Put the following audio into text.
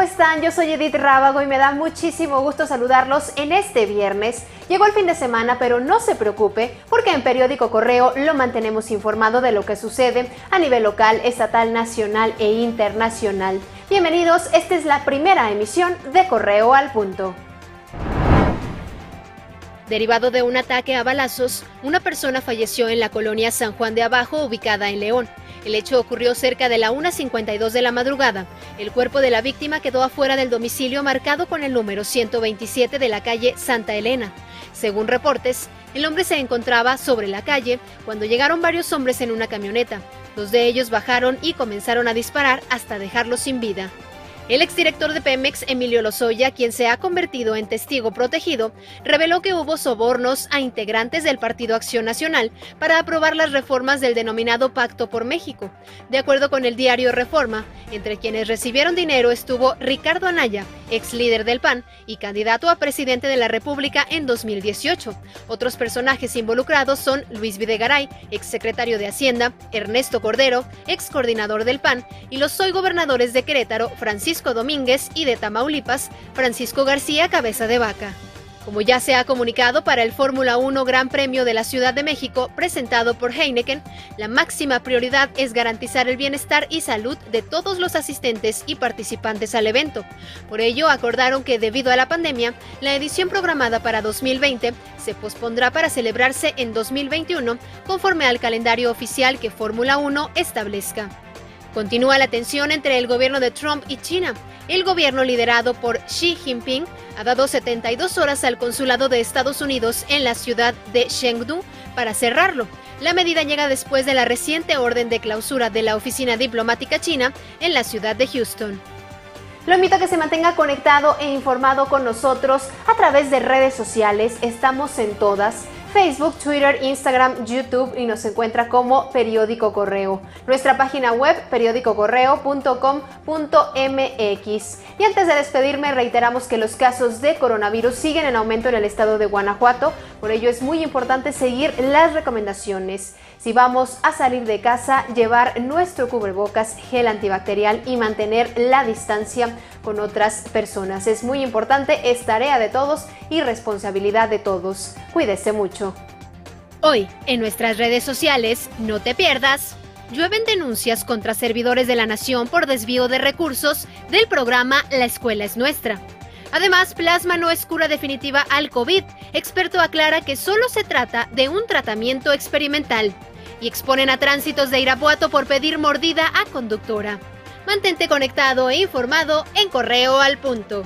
están? Yo soy Edith Rábago y me da muchísimo gusto saludarlos en este viernes. Llegó el fin de semana, pero no se preocupe, porque en Periódico Correo lo mantenemos informado de lo que sucede a nivel local, estatal, nacional e internacional. Bienvenidos, esta es la primera emisión de Correo al Punto. Derivado de un ataque a balazos, una persona falleció en la colonia San Juan de Abajo, ubicada en León. El hecho ocurrió cerca de la 1.52 de la madrugada. El cuerpo de la víctima quedó afuera del domicilio marcado con el número 127 de la calle Santa Elena. Según reportes, el hombre se encontraba sobre la calle cuando llegaron varios hombres en una camioneta. Dos de ellos bajaron y comenzaron a disparar hasta dejarlo sin vida. El exdirector de Pemex, Emilio Lozoya, quien se ha convertido en testigo protegido, reveló que hubo sobornos a integrantes del Partido Acción Nacional para aprobar las reformas del denominado Pacto por México. De acuerdo con el diario Reforma, entre quienes recibieron dinero estuvo Ricardo Anaya, ex líder del PAN y candidato a presidente de la República en 2018. Otros personajes involucrados son Luis Videgaray, ex secretario de Hacienda, Ernesto Cordero, ex coordinador del PAN, y los soy gobernadores de Querétaro, Francisco Domínguez y de Tamaulipas, Francisco García Cabeza de Vaca. Como ya se ha comunicado para el Fórmula 1 Gran Premio de la Ciudad de México presentado por Heineken, la máxima prioridad es garantizar el bienestar y salud de todos los asistentes y participantes al evento. Por ello, acordaron que debido a la pandemia, la edición programada para 2020 se pospondrá para celebrarse en 2021 conforme al calendario oficial que Fórmula 1 establezca. Continúa la tensión entre el gobierno de Trump y China. El gobierno liderado por Xi Jinping ha dado 72 horas al consulado de Estados Unidos en la ciudad de Chengdu para cerrarlo. La medida llega después de la reciente orden de clausura de la oficina diplomática china en la ciudad de Houston. Lo invito a que se mantenga conectado e informado con nosotros a través de redes sociales. Estamos en todas Facebook, Twitter, Instagram, YouTube y nos encuentra como Periódico Correo. Nuestra página web periódicocorreo.com.mx. Y antes de despedirme, reiteramos que los casos de coronavirus siguen en aumento en el estado de Guanajuato, por ello es muy importante seguir las recomendaciones. Si vamos a salir de casa, llevar nuestro cubrebocas, gel antibacterial y mantener la distancia con otras personas. Es muy importante, es tarea de todos y responsabilidad de todos. Cuídese mucho. Hoy, en nuestras redes sociales, no te pierdas. Llueven denuncias contra servidores de la nación por desvío de recursos del programa La Escuela es Nuestra. Además, plasma no es cura definitiva al COVID. Experto aclara que solo se trata de un tratamiento experimental y exponen a tránsitos de Irapuato por pedir mordida a conductora. Mantente conectado e informado en Correo al Punto.